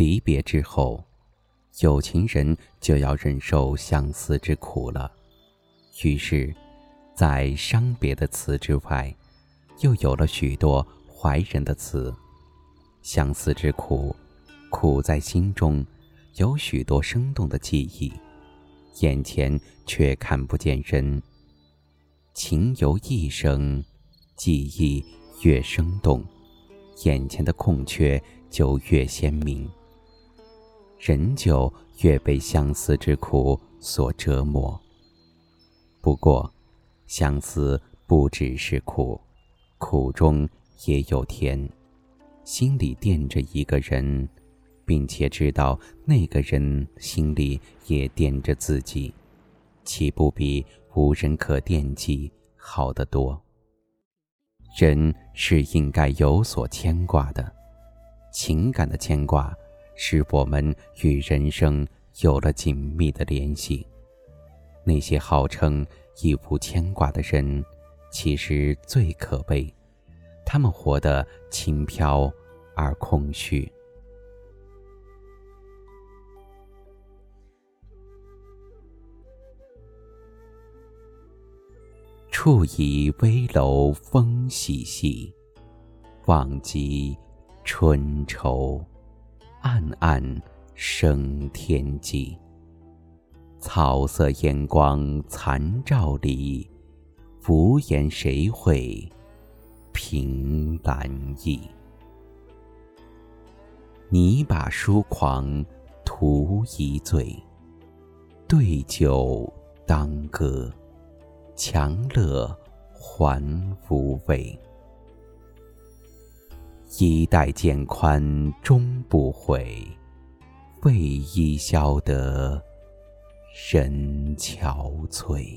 离别之后，有情人就要忍受相思之苦了。于是，在伤别的词之外，又有了许多怀人的词。相思之苦，苦在心中，有许多生动的记忆，眼前却看不见人。情由一生，记忆越生动，眼前的空缺就越鲜明，人就越被相思之苦所折磨。不过，相思不只是苦，苦中也有甜。心里惦着一个人，并且知道那个人心里也惦着自己，岂不比无人可惦记好得多？人是应该有所牵挂的，情感的牵挂使我们与人生有了紧密的联系。那些号称已无牵挂的人，其实最可悲，他们活得轻飘。而空虚。处倚危楼风细细，望极春愁，暗暗生天际。草色烟光残照里，无言谁会凭栏意？你把疏狂图一醉，对酒当歌，强乐还无味。衣带渐宽终不悔，为伊消得人憔悴。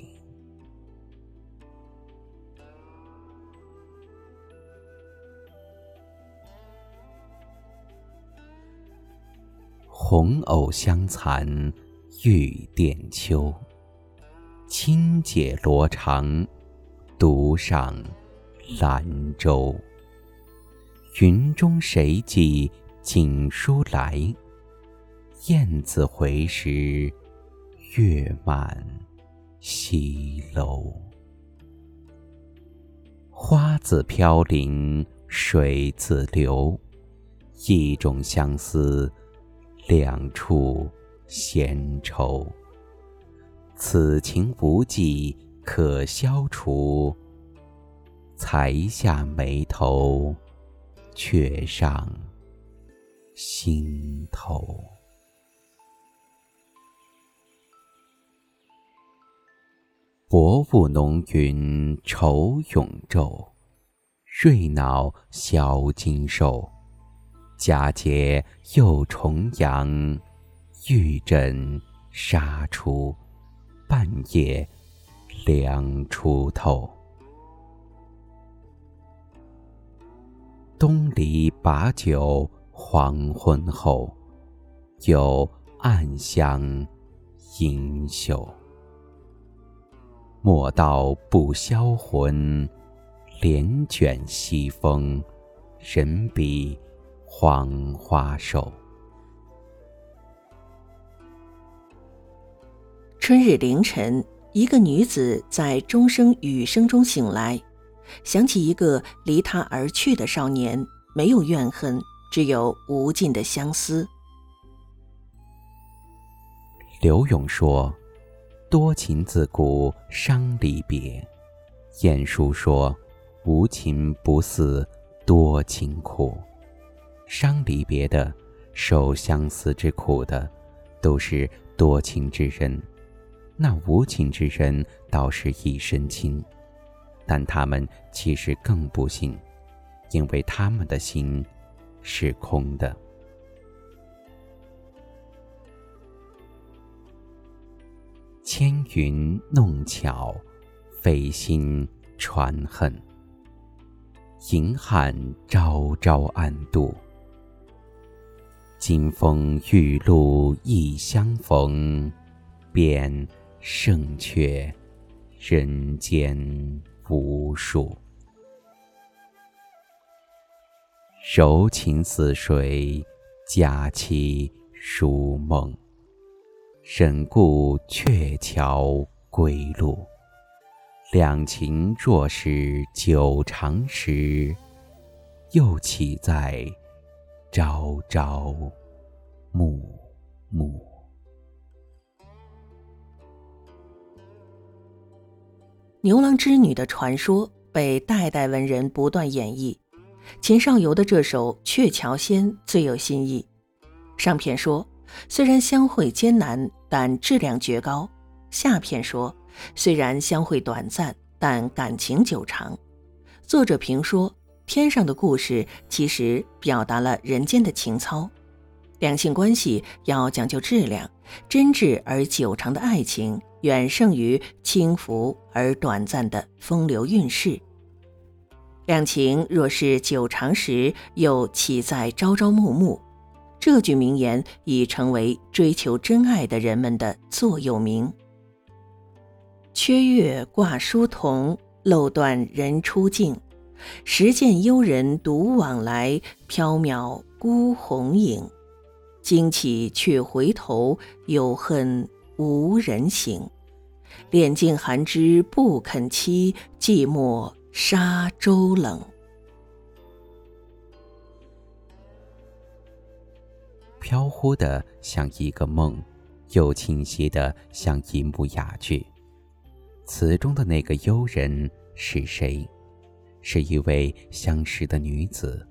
红藕香残玉簟秋，轻解罗裳，独上兰舟。云中谁寄锦书来？雁字回时，月满西楼。花自飘零水自流，一种相思。两处闲愁，此情无计可消除。才下眉头，却上心头。薄雾浓云愁永昼，瑞脑销金兽。佳节又重阳，玉枕纱出，半夜凉初透。东篱把酒黄昏后，有暗香盈袖。莫道不销魂，帘卷西风，人比。黄花瘦。春日凌晨，一个女子在钟声雨声中醒来，想起一个离他而去的少年，没有怨恨，只有无尽的相思。刘永说：“多情自古伤离别。”晏殊说：“无情不似多情苦。”伤离别的，受相思之苦的，都是多情之人；那无情之人，倒是一身轻。但他们其实更不幸，因为他们的心是空的。千云弄巧，飞星传恨。银汉朝朝暗度。金风玉露一相逢，便胜却人间数。柔情似水佳期如梦。沈顾鹊桥归路，两情若是久长时，又岂在朝朝暮暮。牛郎织女的传说被代代文人不断演绎，秦少游的这首《鹊桥仙》最有新意。上片说，虽然相会艰难，但质量绝高；下片说，虽然相会短暂，但感情久长。作者评说，天上的故事其实表达了人间的情操。两性关系要讲究质量，真挚而久长的爱情远胜于轻浮而短暂的风流韵事。两情若是久长时，又岂在朝朝暮暮？这句名言已成为追求真爱的人们的座右铭。缺月挂疏桐，漏断人初静。时见幽人独往来，缥缈孤鸿影。惊起却回头，有恨无人省。敛尽寒枝不肯栖，寂寞沙洲冷。飘忽的像一个梦，又清晰的像一幕哑剧。词中的那个幽人是谁？是一位相识的女子，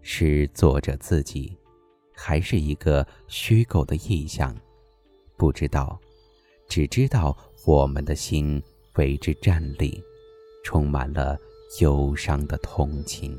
是作者自己。还是一个虚构的意象，不知道，只知道我们的心为之站立，充满了忧伤的同情。